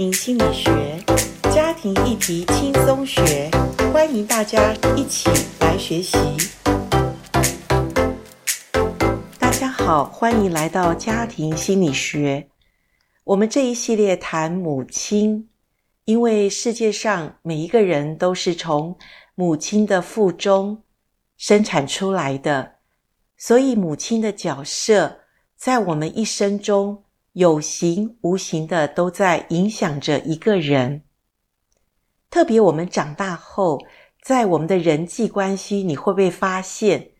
庭心理学，家庭议题轻松学，欢迎大家一起来学习。大家好，欢迎来到家庭心理学。我们这一系列谈母亲，因为世界上每一个人都是从母亲的腹中生产出来的，所以母亲的角色在我们一生中。有形无形的都在影响着一个人。特别我们长大后，在我们的人际关系，你会不会发现，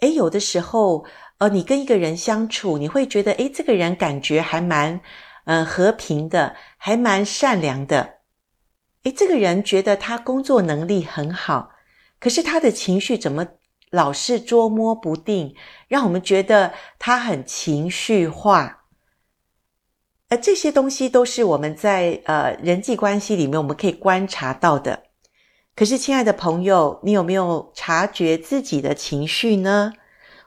诶，有的时候，呃，你跟一个人相处，你会觉得，诶，这个人感觉还蛮，呃，和平的，还蛮善良的。诶，这个人觉得他工作能力很好，可是他的情绪怎么老是捉摸不定，让我们觉得他很情绪化。而这些东西都是我们在呃人际关系里面我们可以观察到的。可是，亲爱的朋友，你有没有察觉自己的情绪呢？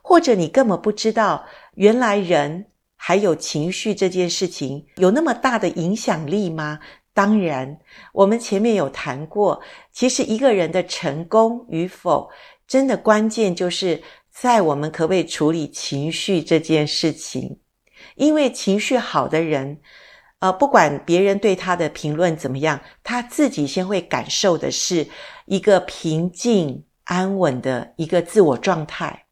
或者你根本不知道，原来人还有情绪这件事情有那么大的影响力吗？当然，我们前面有谈过，其实一个人的成功与否，真的关键就是在我们可不可以处理情绪这件事情。因为情绪好的人，呃，不管别人对他的评论怎么样，他自己先会感受的是一个平静安稳的一个自我状态。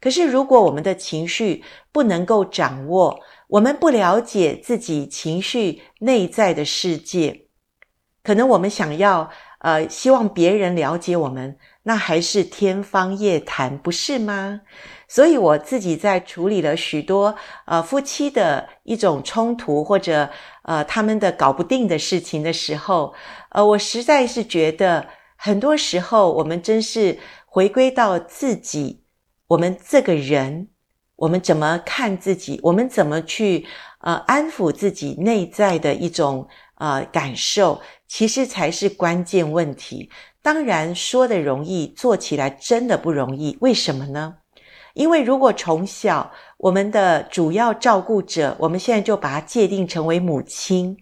可是，如果我们的情绪不能够掌握，我们不了解自己情绪内在的世界，可能我们想要，呃，希望别人了解我们，那还是天方夜谭，不是吗？所以我自己在处理了许多呃夫妻的一种冲突或者呃他们的搞不定的事情的时候，呃，我实在是觉得很多时候我们真是回归到自己，我们这个人，我们怎么看自己，我们怎么去呃安抚自己内在的一种呃感受，其实才是关键问题。当然说的容易，做起来真的不容易，为什么呢？因为如果从小我们的主要照顾者，我们现在就把它界定成为母亲，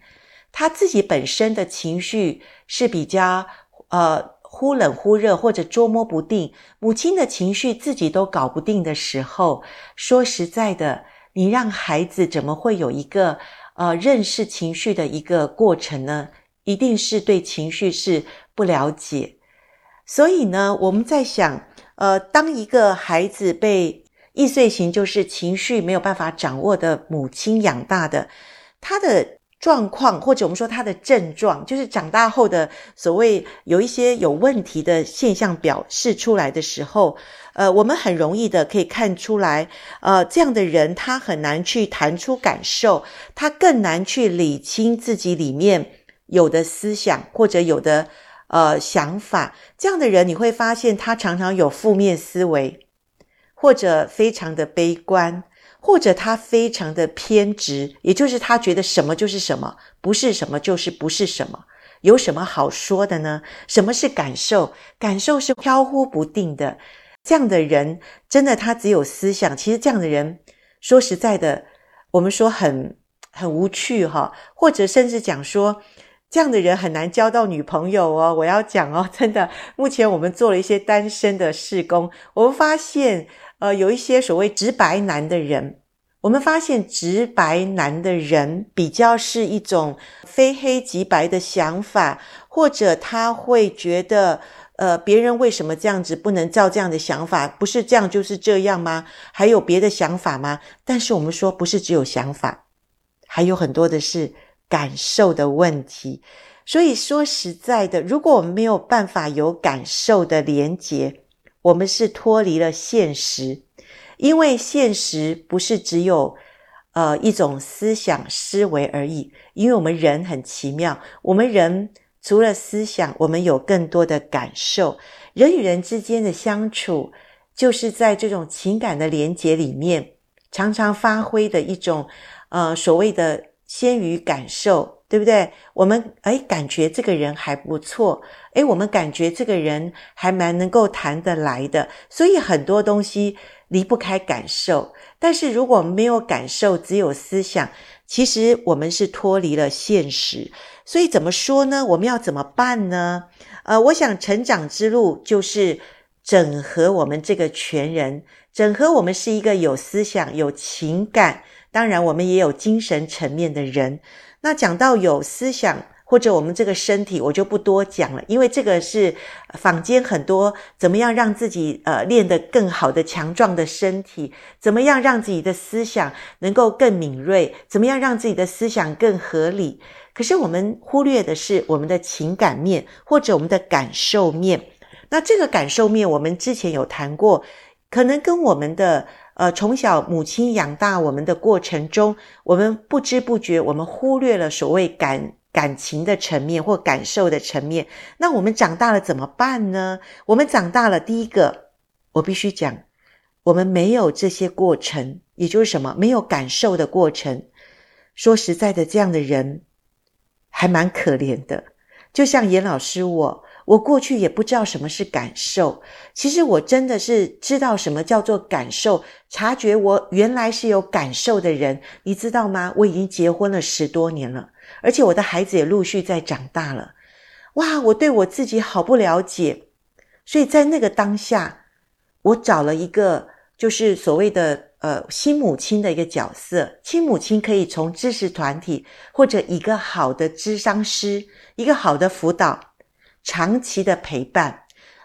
她自己本身的情绪是比较呃忽冷忽热或者捉摸不定，母亲的情绪自己都搞不定的时候，说实在的，你让孩子怎么会有一个呃认识情绪的一个过程呢？一定是对情绪是不了解，所以呢，我们在想。呃，当一个孩子被易碎型，就是情绪没有办法掌握的母亲养大的，他的状况或者我们说他的症状，就是长大后的所谓有一些有问题的现象表示出来的时候，呃，我们很容易的可以看出来，呃，这样的人他很难去谈出感受，他更难去理清自己里面有的思想或者有的。呃，想法，这样的人你会发现他常常有负面思维，或者非常的悲观，或者他非常的偏执，也就是他觉得什么就是什么，不是什么就是不是什么，有什么好说的呢？什么是感受？感受是飘忽不定的。这样的人真的他只有思想，其实这样的人说实在的，我们说很很无趣哈，或者甚至讲说。这样的人很难交到女朋友哦，我要讲哦，真的。目前我们做了一些单身的事工，我们发现，呃，有一些所谓直白男的人，我们发现直白男的人比较是一种非黑即白的想法，或者他会觉得，呃，别人为什么这样子不能照这样的想法？不是这样就是这样吗？还有别的想法吗？但是我们说，不是只有想法，还有很多的是。感受的问题，所以说实在的，如果我们没有办法有感受的连结，我们是脱离了现实，因为现实不是只有呃一种思想思维而已，因为我们人很奇妙，我们人除了思想，我们有更多的感受，人与人之间的相处，就是在这种情感的连结里面，常常发挥的一种呃所谓的。先于感受，对不对？我们诶感觉这个人还不错，诶我们感觉这个人还蛮能够谈得来的，所以很多东西离不开感受。但是如果没有感受，只有思想，其实我们是脱离了现实。所以怎么说呢？我们要怎么办呢？呃，我想成长之路就是整合我们这个全人，整合我们是一个有思想、有情感，当然我们也有精神层面的人。那讲到有思想，或者我们这个身体，我就不多讲了，因为这个是坊间很多怎么样让自己呃练得更好的强壮的身体，怎么样让自己的思想能够更敏锐，怎么样让自己的思想更合理。可是我们忽略的是我们的情感面或者我们的感受面。那这个感受面，我们之前有谈过，可能跟我们的呃从小母亲养大我们的过程中，我们不知不觉我们忽略了所谓感感情的层面或感受的层面。那我们长大了怎么办呢？我们长大了，第一个我必须讲，我们没有这些过程，也就是什么？没有感受的过程。说实在的，这样的人。还蛮可怜的，就像严老师我，我过去也不知道什么是感受。其实我真的是知道什么叫做感受，察觉我原来是有感受的人，你知道吗？我已经结婚了十多年了，而且我的孩子也陆续在长大了。哇，我对我自己好不了解，所以在那个当下，我找了一个就是所谓的。呃，新母亲的一个角色，亲母亲可以从知识团体或者一个好的咨商师，一个好的辅导，长期的陪伴。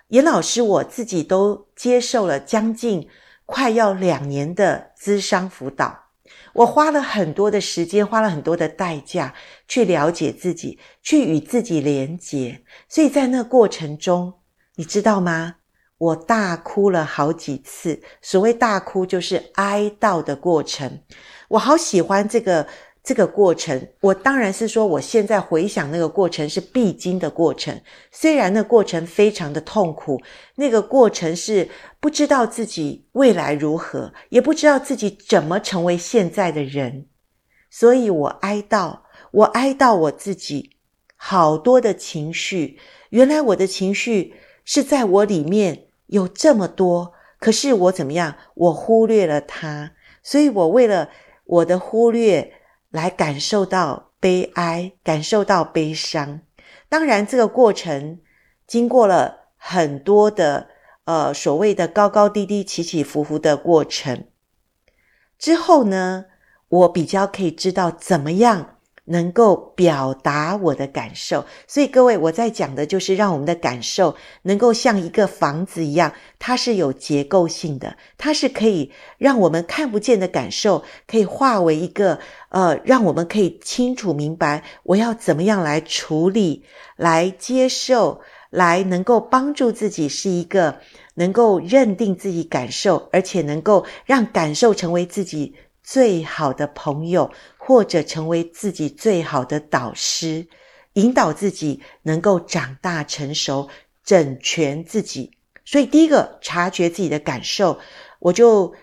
严老师我自己都接受了将近快要两年的咨商辅导，我花了很多的时间，花了很多的代价去了解自己，去与自己连结。所以在那过程中，你知道吗？我大哭了好几次，所谓大哭就是哀悼的过程。我好喜欢这个这个过程。我当然是说，我现在回想那个过程是必经的过程，虽然那过程非常的痛苦，那个过程是不知道自己未来如何，也不知道自己怎么成为现在的人。所以我哀悼，我哀悼我自己，好多的情绪。原来我的情绪是在我里面。有这么多，可是我怎么样？我忽略了它，所以我为了我的忽略来感受到悲哀，感受到悲伤。当然，这个过程经过了很多的呃所谓的高高低低、起起伏伏的过程之后呢，我比较可以知道怎么样。能够表达我的感受，所以各位，我在讲的就是让我们的感受能够像一个房子一样，它是有结构性的，它是可以让我们看不见的感受，可以化为一个呃，让我们可以清楚明白我要怎么样来处理、来接受、来能够帮助自己，是一个能够认定自己感受，而且能够让感受成为自己最好的朋友，或者成为自己最好的导师，引导自己能够长大成熟，整全自己。所以，第一个察觉自己的感受，我就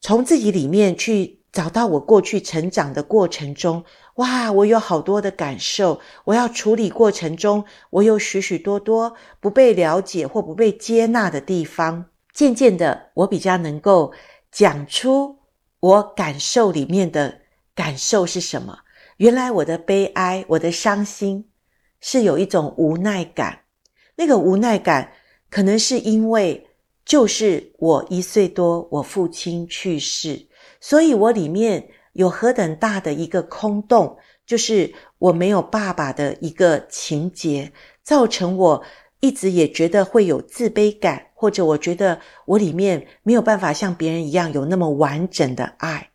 从自己里面去找到我过去成长的过程中，哇，我有好多的感受，我要处理过程中，我有许许多多不被了解或不被接纳的地方。渐渐的，我比较能够讲出。我感受里面的感受是什么？原来我的悲哀，我的伤心，是有一种无奈感。那个无奈感，可能是因为就是我一岁多，我父亲去世，所以我里面有何等大的一个空洞，就是我没有爸爸的一个情节，造成我一直也觉得会有自卑感。或者我觉得我里面没有办法像别人一样有那么完整的爱，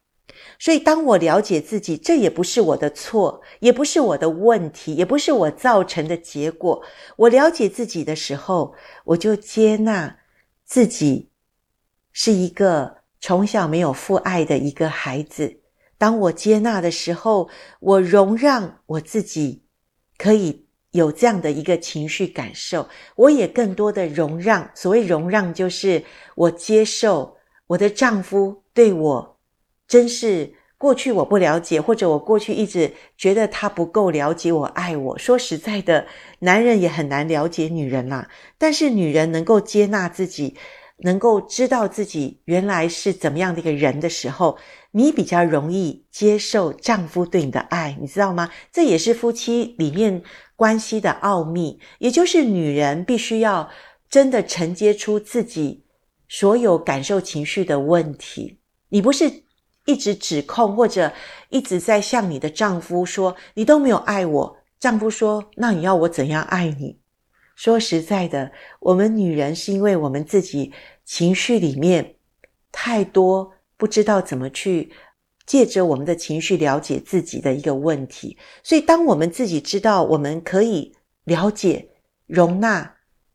所以当我了解自己，这也不是我的错，也不是我的问题，也不是我造成的结果。我了解自己的时候，我就接纳自己是一个从小没有父爱的一个孩子。当我接纳的时候，我容让我自己可以。有这样的一个情绪感受，我也更多的容让。所谓容让，就是我接受我的丈夫对我真是过去我不了解，或者我过去一直觉得他不够了解我、爱我。说实在的，男人也很难了解女人啦。但是女人能够接纳自己，能够知道自己原来是怎么样的一个人的时候，你比较容易接受丈夫对你的爱，你知道吗？这也是夫妻里面关系的奥秘，也就是女人必须要真的承接出自己所有感受情绪的问题。你不是一直指控或者一直在向你的丈夫说你都没有爱我，丈夫说那你要我怎样爱你？说实在的，我们女人是因为我们自己情绪里面太多，不知道怎么去借着我们的情绪了解自己的一个问题。所以，当我们自己知道我们可以了解、容纳、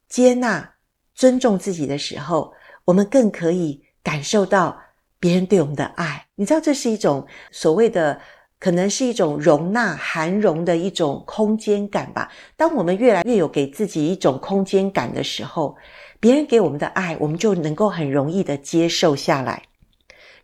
接纳、尊重自己的时候，我们更可以感受到别人对我们的爱。你知道，这是一种所谓的。可能是一种容纳、涵容的一种空间感吧。当我们越来越有给自己一种空间感的时候，别人给我们的爱，我们就能够很容易的接受下来，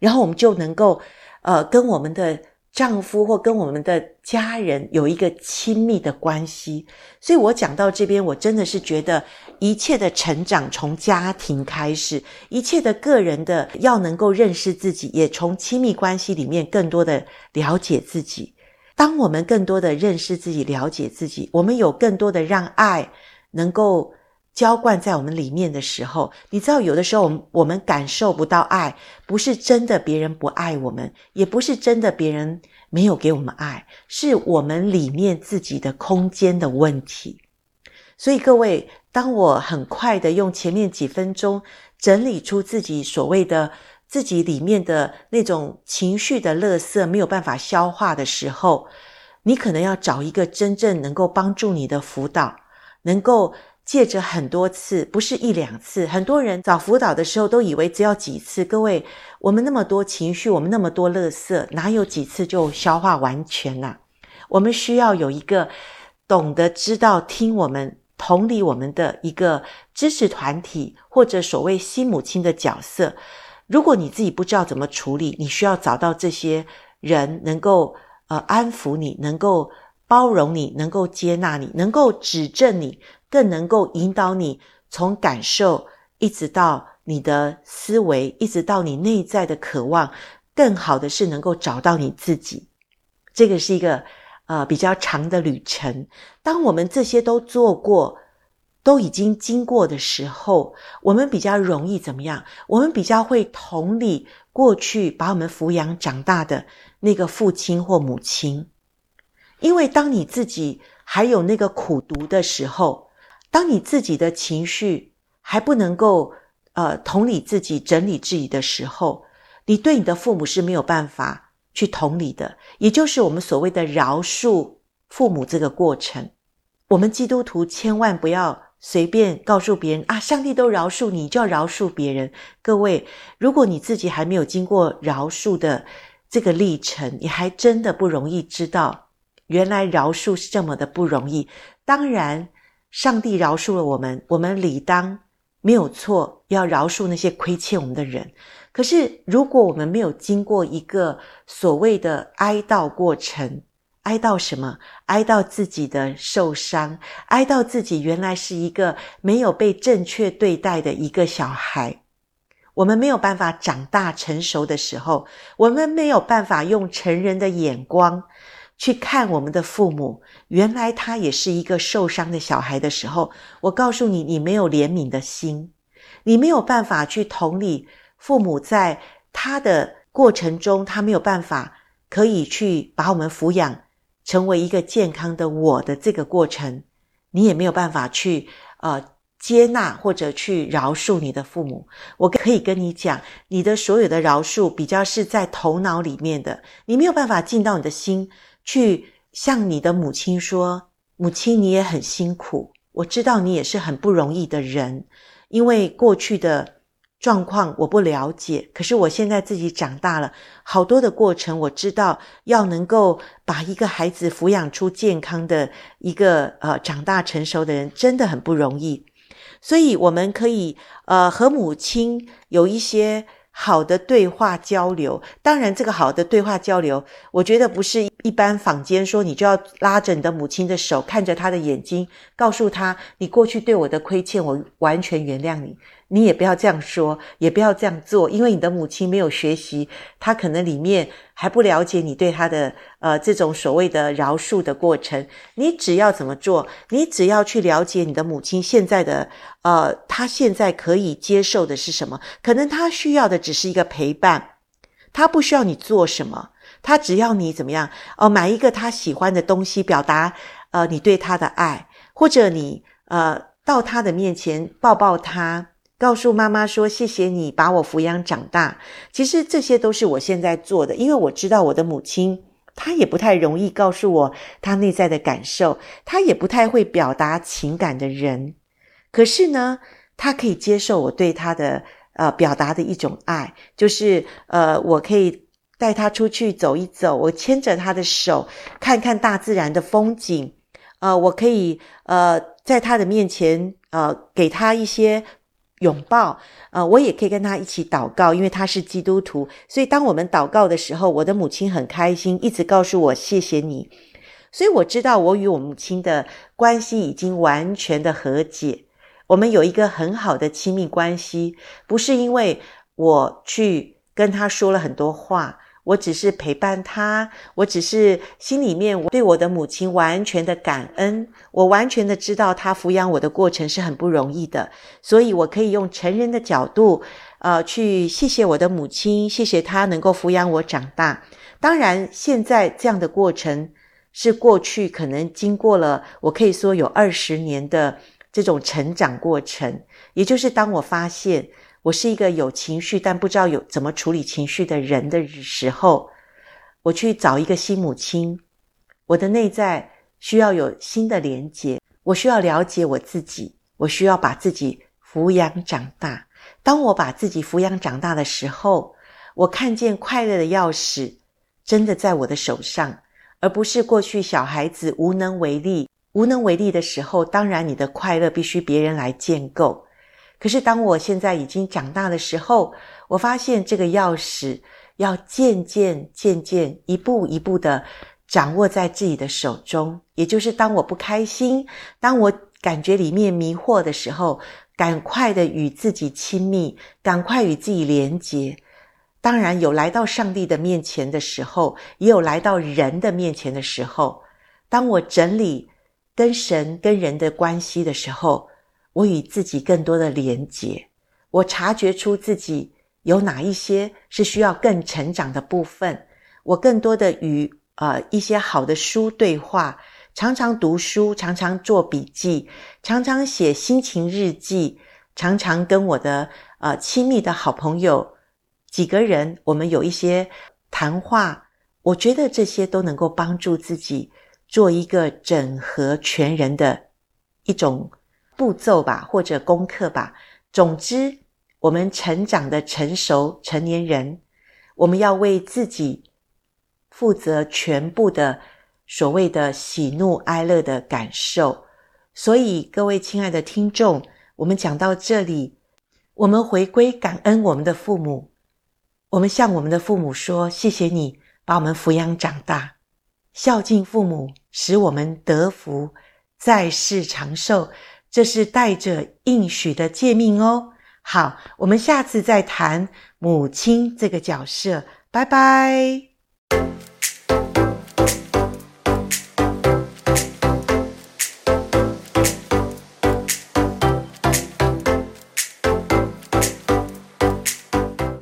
然后我们就能够，呃，跟我们的。丈夫或跟我们的家人有一个亲密的关系，所以我讲到这边，我真的是觉得一切的成长从家庭开始，一切的个人的要能够认识自己，也从亲密关系里面更多的了解自己。当我们更多的认识自己、了解自己，我们有更多的让爱能够。浇灌在我们里面的时候，你知道，有的时候我们我们感受不到爱，不是真的别人不爱我们，也不是真的别人没有给我们爱，是我们里面自己的空间的问题。所以各位，当我很快的用前面几分钟整理出自己所谓的自己里面的那种情绪的垃圾没有办法消化的时候，你可能要找一个真正能够帮助你的辅导，能够。借着很多次，不是一两次。很多人找辅导的时候都以为只要几次。各位，我们那么多情绪，我们那么多垃圾，哪有几次就消化完全啊？我们需要有一个懂得知道听我们、同理我们的一个支持团体，或者所谓新母亲的角色。如果你自己不知道怎么处理，你需要找到这些人能够呃安抚你，能够包容你，能够接纳你，能够指正你。更能够引导你从感受一直到你的思维，一直到你内在的渴望。更好的是能够找到你自己，这个是一个呃比较长的旅程。当我们这些都做过，都已经经过的时候，我们比较容易怎么样？我们比较会同理过去把我们抚养长大的那个父亲或母亲，因为当你自己还有那个苦读的时候。当你自己的情绪还不能够呃同理自己、整理自己的时候，你对你的父母是没有办法去同理的。也就是我们所谓的饶恕父母这个过程。我们基督徒千万不要随便告诉别人啊，上帝都饶恕你，就要饶恕别人。各位，如果你自己还没有经过饶恕的这个历程，你还真的不容易知道，原来饶恕是这么的不容易。当然。上帝饶恕了我们，我们理当没有错，要饶恕那些亏欠我们的人。可是，如果我们没有经过一个所谓的哀悼过程，哀悼什么？哀悼自己的受伤，哀悼自己原来是一个没有被正确对待的一个小孩。我们没有办法长大成熟的时候，我们没有办法用成人的眼光。去看我们的父母，原来他也是一个受伤的小孩的时候，我告诉你，你没有怜悯的心，你没有办法去同理父母在他的过程中，他没有办法可以去把我们抚养成为一个健康的我的这个过程，你也没有办法去呃接纳或者去饶恕你的父母。我可以跟你讲，你的所有的饶恕比较是在头脑里面的，你没有办法进到你的心。去向你的母亲说：“母亲，你也很辛苦，我知道你也是很不容易的人。因为过去的状况我不了解，可是我现在自己长大了，好多的过程我知道，要能够把一个孩子抚养出健康的一个呃长大成熟的人，真的很不容易。所以我们可以呃和母亲有一些。”好的对话交流，当然这个好的对话交流，我觉得不是一般坊间说你就要拉着你的母亲的手，看着她的眼睛，告诉她你过去对我的亏欠，我完全原谅你。你也不要这样说，也不要这样做，因为你的母亲没有学习，她可能里面还不了解你对她的呃这种所谓的饶恕的过程。你只要怎么做？你只要去了解你的母亲现在的呃，她现在可以接受的是什么？可能她需要的只是一个陪伴，她不需要你做什么，她只要你怎么样哦、呃，买一个她喜欢的东西，表达呃你对她的爱，或者你呃。到她的面前抱抱她，告诉妈妈说：“谢谢你把我抚养长大。”其实这些都是我现在做的，因为我知道我的母亲，她也不太容易告诉我她内在的感受，她也不太会表达情感的人。可是呢，她可以接受我对她的呃表达的一种爱，就是呃，我可以带她出去走一走，我牵着她的手，看看大自然的风景。呃，我可以呃。在他的面前，呃，给他一些拥抱，呃，我也可以跟他一起祷告，因为他是基督徒，所以当我们祷告的时候，我的母亲很开心，一直告诉我谢谢你，所以我知道我与我母亲的关系已经完全的和解，我们有一个很好的亲密关系，不是因为我去跟他说了很多话。我只是陪伴他，我只是心里面我对我的母亲完全的感恩，我完全的知道她抚养我的过程是很不容易的，所以我可以用成人的角度，呃，去谢谢我的母亲，谢谢她能够抚养我长大。当然，现在这样的过程是过去可能经过了，我可以说有二十年的这种成长过程，也就是当我发现。我是一个有情绪但不知道有怎么处理情绪的人的时候，我去找一个新母亲。我的内在需要有新的连接，我需要了解我自己，我需要把自己抚养长大。当我把自己抚养长大的时候，我看见快乐的钥匙真的在我的手上，而不是过去小孩子无能为力。无能为力的时候，当然你的快乐必须别人来建构。可是，当我现在已经长大的时候，我发现这个钥匙要渐渐、渐渐、一步一步的掌握在自己的手中。也就是，当我不开心，当我感觉里面迷惑的时候，赶快的与自己亲密，赶快与自己连结。当然，有来到上帝的面前的时候，也有来到人的面前的时候。当我整理跟神、跟人的关系的时候，我与自己更多的连结，我察觉出自己有哪一些是需要更成长的部分。我更多的与呃一些好的书对话，常常读书，常常做笔记，常常写心情日记，常常跟我的呃亲密的好朋友几个人，我们有一些谈话。我觉得这些都能够帮助自己做一个整合全人的一种。步骤吧，或者功课吧。总之，我们成长的成熟成年人，我们要为自己负责全部的所谓的喜怒哀乐的感受。所以，各位亲爱的听众，我们讲到这里，我们回归感恩我们的父母，我们向我们的父母说：“谢谢你把我们抚养长大，孝敬父母，使我们得福，在世长寿。”这是带着应许的诫命哦。好，我们下次再谈母亲这个角色。拜拜。